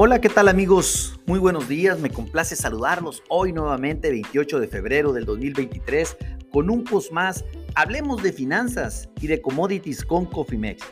Hola, ¿qué tal amigos? Muy buenos días, me complace saludarlos hoy nuevamente 28 de febrero del 2023 con un post más. Hablemos de finanzas y de commodities con Cofimex.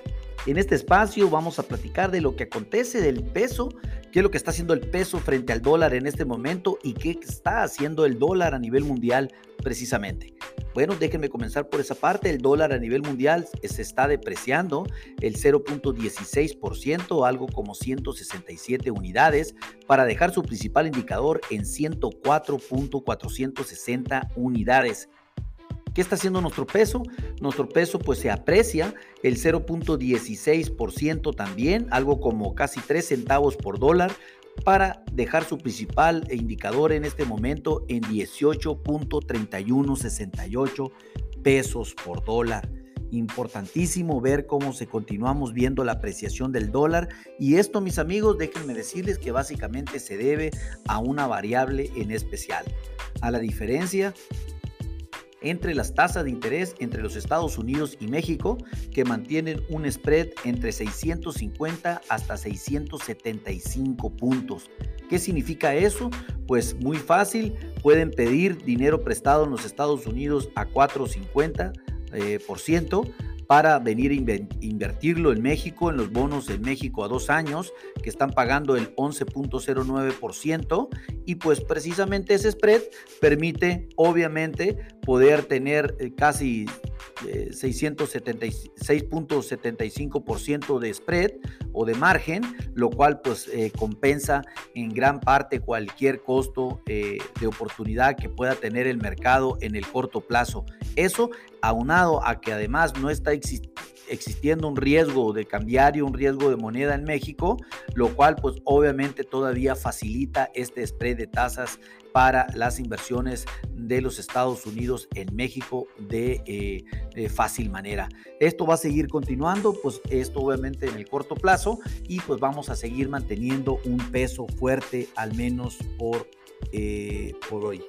En este espacio vamos a platicar de lo que acontece del peso, qué es lo que está haciendo el peso frente al dólar en este momento y qué está haciendo el dólar a nivel mundial precisamente. Bueno, déjenme comenzar por esa parte. El dólar a nivel mundial se está depreciando el 0.16%, algo como 167 unidades, para dejar su principal indicador en 104.460 unidades. ¿Qué está haciendo nuestro peso? Nuestro peso pues se aprecia el 0.16% también, algo como casi 3 centavos por dólar, para dejar su principal indicador en este momento en 18.3168 pesos por dólar. Importantísimo ver cómo se continuamos viendo la apreciación del dólar y esto mis amigos déjenme decirles que básicamente se debe a una variable en especial, a la diferencia entre las tasas de interés entre los Estados Unidos y México, que mantienen un spread entre 650 hasta 675 puntos. ¿Qué significa eso? Pues muy fácil, pueden pedir dinero prestado en los Estados Unidos a 450%, eh, por ciento, para venir a invertirlo en México, en los bonos en México a dos años, que están pagando el 11.09%, y pues precisamente ese spread permite obviamente poder tener eh, casi 676.75% eh, de spread o de margen, lo cual pues eh, compensa en gran parte cualquier costo de oportunidad que pueda tener el mercado en el corto plazo. Eso aunado a que además no está existiendo un riesgo de cambiario, un riesgo de moneda en México, lo cual pues obviamente todavía facilita este spread de tasas para las inversiones de los Estados Unidos en México de, eh, de, fácil manera. Esto va a seguir continuando, pues esto obviamente en el corto plazo y pues vamos a seguir manteniendo un peso fuerte al menos por, eh, por hoy.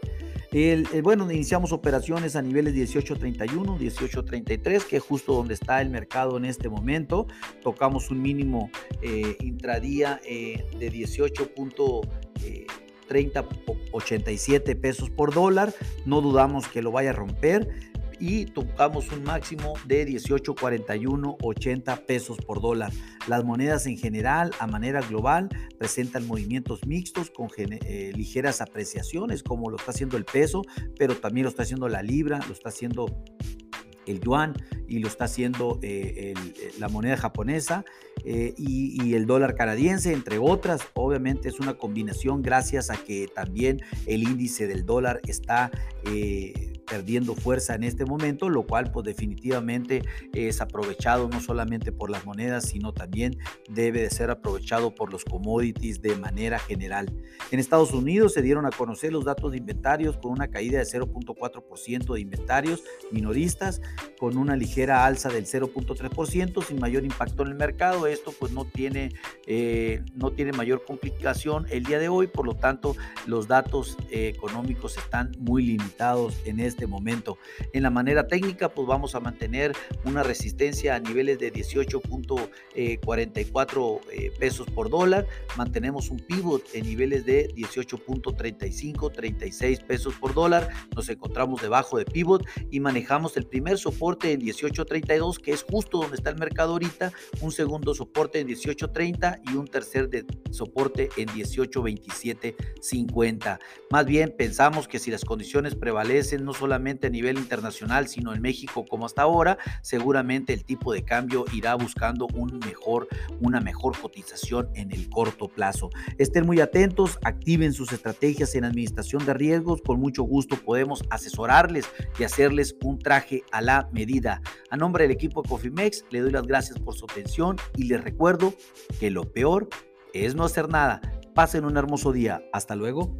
El, bueno, iniciamos operaciones a niveles 18.31, 18.33, que es justo donde está el mercado en este momento. Tocamos un mínimo eh, intradía eh, de 18.3087 eh, pesos por dólar. No dudamos que lo vaya a romper y tocamos un máximo de 18.4180 pesos por dólar. Las monedas en general, a manera global, presentan movimientos mixtos con eh, ligeras apreciaciones, como lo está haciendo el peso, pero también lo está haciendo la libra, lo está haciendo el yuan y lo está haciendo eh, eh, la moneda japonesa y, y, el dólar canadiense, entre otras. Obviamente es una combinación gracias a que también el índice del dólar está perdiendo fuerza en este momento, lo cual pues definitivamente es aprovechado no solamente por las monedas, sino también debe de ser aprovechado por los commodities de manera general. En Estados Unidos se dieron a conocer los datos de inventarios con una caída de 0.4% de inventarios minoristas, con una ligera alza del 0.3% sin mayor impacto en el mercado. Esto pues no tiene, eh, no tiene mayor complicación el día de hoy, por lo tanto los datos eh, económicos están muy limitados en este este momento. En la manera técnica, pues vamos a mantener una resistencia a niveles de 18.44 eh, eh, pesos por dólar. Mantenemos un pivot en niveles de 18.35, 36 pesos por dólar. Nos encontramos debajo de pivot y manejamos el primer soporte en 18.32, que es justo donde está el mercado ahorita. Un segundo soporte en 18.30 y un tercer de soporte en 18.27.50. Más bien pensamos que si las condiciones prevalecen, no solo solamente a nivel internacional, sino en México como hasta ahora, seguramente el tipo de cambio irá buscando un mejor, una mejor cotización en el corto plazo. Estén muy atentos, activen sus estrategias en administración de riesgos, con mucho gusto podemos asesorarles y hacerles un traje a la medida. A nombre del equipo Cofimex, le doy las gracias por su atención y les recuerdo que lo peor es no hacer nada. Pasen un hermoso día. Hasta luego.